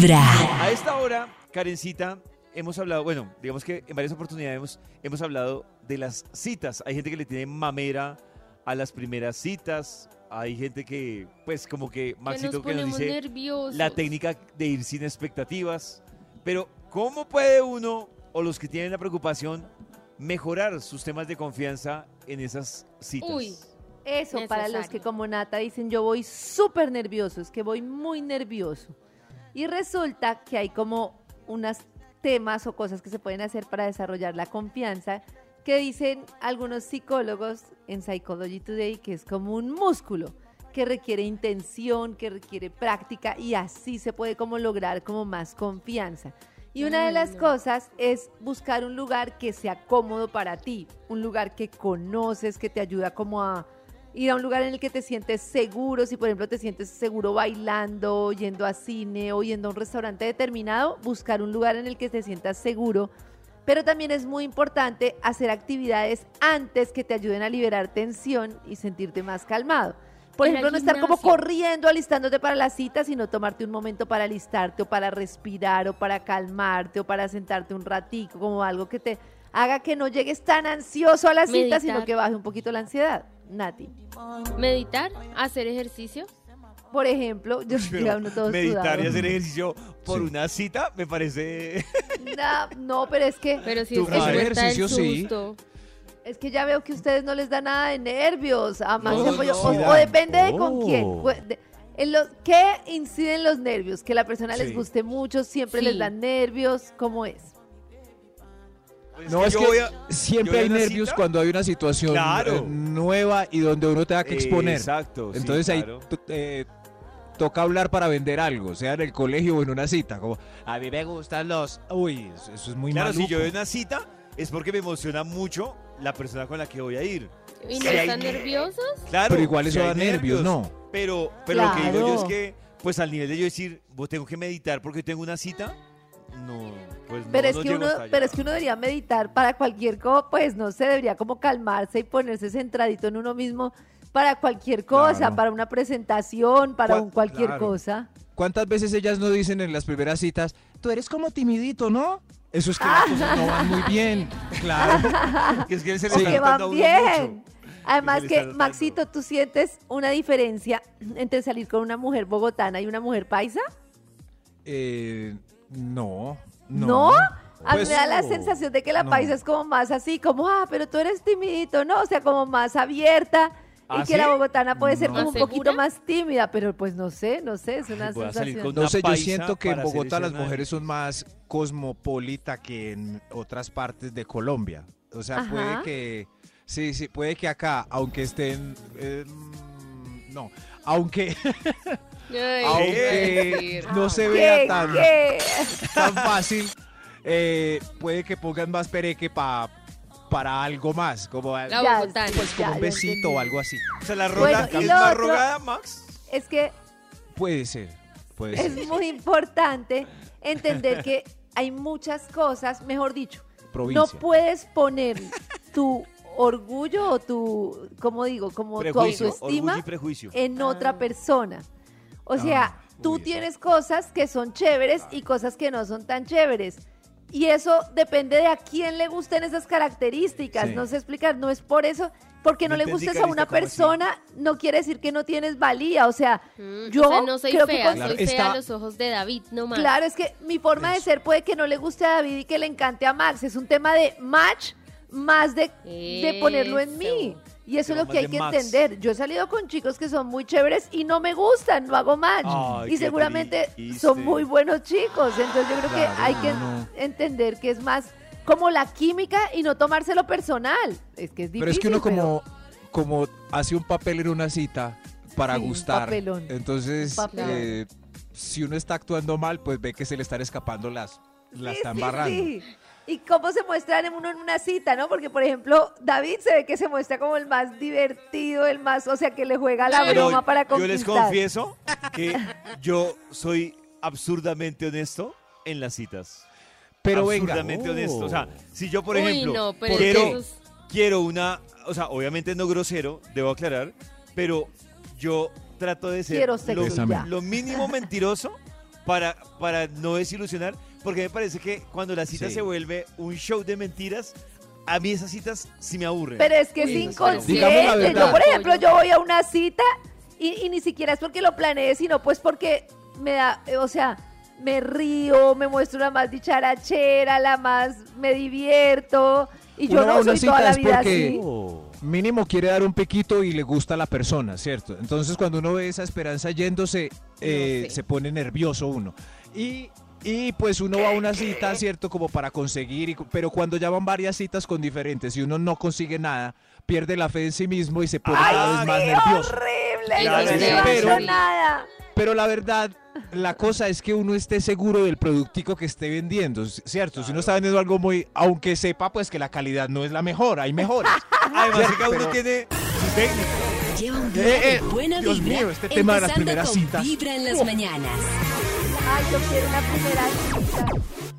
Vibra. A esta hora, Karencita, hemos hablado, bueno, digamos que en varias oportunidades hemos, hemos hablado de las citas. Hay gente que le tiene mamera a las primeras citas. Hay gente que, pues, como que Maxito que nos ponemos dice nerviosos. la técnica de ir sin expectativas. Pero, ¿cómo puede uno o los que tienen la preocupación mejorar sus temas de confianza en esas citas? Uy, Eso, para los Necesario. que como Nata dicen, yo voy súper nervioso, es que voy muy nervioso. Y resulta que hay como unos temas o cosas que se pueden hacer para desarrollar la confianza que dicen algunos psicólogos en Psychology Today que es como un músculo que requiere intención, que requiere práctica y así se puede como lograr como más confianza. Y una de las no. cosas es buscar un lugar que sea cómodo para ti, un lugar que conoces, que te ayuda como a ir a un lugar en el que te sientes seguro, si por ejemplo te sientes seguro bailando, yendo a cine o yendo a un restaurante determinado, buscar un lugar en el que te sientas seguro. Pero también es muy importante hacer actividades antes que te ayuden a liberar tensión y sentirte más calmado. Por ejemplo, no estar como corriendo, alistándote para la cita, sino tomarte un momento para alistarte o para respirar o para calmarte o para sentarte un ratico, como algo que te haga que no llegues tan ansioso a la cita, sino que baje un poquito la ansiedad. Nati. meditar, hacer ejercicio. Por ejemplo, yo Pero uno todo meditar y hacer ejercicio por Sí. una cita me parece... No, no, pero es que Pero si es que ejercicio, sí. susto. es que ya veo que a ustedes no les da nada de nervios. a Max No, no, o, depende de con quién. Pues, de- en los, ¿Qué inciden los nervios? Que la persona les guste mucho, siempre Sí. les dan nervios. ¿Cómo es? Pues No, es yo que voy a- yo siempre voy a hay nervios cita- cuando hay una situación Claro. eh, nueva y donde uno tenga que exponer. Exacto. sí, Entonces ahí claro. eh, toca hablar para vender algo, sea en el colegio o en una cita. Como, a mí me gustan los... Uy, eso, eso es muy Claro, si yo voy a una cita es porque me emociona mucho la persona con la que voy a ir. ¿Y no hay están ner- nerviosos? Claro. Pero igual eso hay da nervios, ¿no? Pero, pero lo que digo yo es que, pues al nivel de yo decir, vos tengo que meditar porque tengo una cita, no, pues no, Pero es no que llego uno, hasta allá. pero es que uno debería meditar para cualquier cosa, pues no sé, debería como calmarse y ponerse centradito en uno mismo para cualquier cosa, Claro. para una presentación, para un cualquier claro. cosa. ¿Cuántas veces ellas no dicen en las primeras citas, tú eres como timidito, ¿no? Eso es que las cosas no van muy bien. Claro. Que es que se le O está que van bien. mucho. Además que. Maxito, ¿tú sientes una diferencia entre salir con una mujer bogotana y una mujer paisa? Eh, no, ¿No? no. A mí Pues, me da la no, sensación de que la no. paisa es como más así, como, ah, pero tú eres timidito, ¿no? O sea, como más abierta. Y ¿Ah, que la bogotana puede ser No. como un ¿Más poquito más tímida, pero pues no sé, no sé, es una sensación. con No una sé, yo siento que en Bogotá las mujeres son más cosmopolita que en otras partes de Colombia. O sea, Ajá. puede que, sí, sí, puede que acá, aunque estén, eh, mm, no, aunque, Ay, aunque no se ¿Qué? vea tan, ¿Qué? tan fácil, eh, puede que pongan más pereque pa- para algo más, como, La Ya, pues, como ya, un besito o algo así. O sea, la Bueno, rola y es más otro- rogada, Max. Es que Puede ser, puede ser. es muy importante entender que hay muchas cosas, mejor dicho, Provincia. no puedes poner tu orgullo o tu, como digo, como tu Prejuicio, autoestima orgullo y prejuicio. en Ah. otra persona. O sea, Ah, tú uy, tienes cosas que son chéveres y cosas que no son tan chéveres. Y eso depende de a quién le gusten esas características. Sí. No sé explicar, no es por eso, porque no, le gustes a una persona, no quiere decir que no tienes valía. O sea, Mm, yo o sea, no soy creo que fea, con- Claro, soy fea a los ojos de David, no más. Claro, es que mi forma de ser puede que no le guste a David y que le encante a Max. Es un tema de match más de, de ponerlo en mí. Y eso es lo que hay que Max. entender. Yo he salido con chicos que son muy chéveres y no me gustan, no hago match. Ay, y seguramente triste. son muy buenos chicos. Entonces yo creo que hay que no. entender que es más como la química y no tomárselo personal. Es que es difícil. Pero es que uno como, como hace un papel en una cita para Sí, un gustar. papelón. Entonces, Un papelón. eh, si uno está actuando mal, pues ve que se le están escapando las, las Sí, están sí, barrando. sí. Y cómo se muestran en uno en una cita, ¿no? Porque, por ejemplo, David se ve que se muestra como el más divertido, el más, o sea, que le juega la Pero broma para yo conquistar. les confieso que yo soy absurdamente honesto en las citas. Pero venga. absurdamente Oh. honesto. O sea, si yo, por Uy, ejemplo, no, pero ¿por quiero, es- quiero una, o sea, obviamente no grosero, debo aclarar, pero yo trato de ser lo, lo mínimo mentiroso para, para no desilusionar, porque me parece que cuando la cita Sí. se vuelve un show de mentiras, a mí esas citas sí me aburren. Pero es que es la inconsciente. Yo, por ejemplo, yo voy a una cita y, y ni siquiera es porque lo planeé, sino pues porque me da, o sea, me río, me muestro la más dicharachera, la más me divierto. Y yo Uno va a no una soy toda cita la es vida porque- así. Oh. Mínimo quiere dar un piquito y le gusta a la persona, ¿cierto? Entonces cuando uno ve esa esperanza yéndose, eh, sé. se pone nervioso uno. Y, y pues uno va a una cita, ¿cierto? Como para conseguir, y- pero cuando ya van varias citas con diferentes y uno no consigue nada, pierde la fe en sí mismo y se pone cada vez más ¡Qué nervioso. horrible! Pero- nada. Pero la verdad, la cosa es que uno esté seguro del productico que esté vendiendo, ¿cierto? Si uno está vendiendo algo muy, aunque sepa pues que la calidad no es la mejor, hay mejores. Además, que cada uno tiene su técnica. Lleva un día Eh, eh, de buena Dios vibra, mío, este tema de las primeras citas. Vibra en las Oh. mañanas. Ay, yo quiero una primera cita.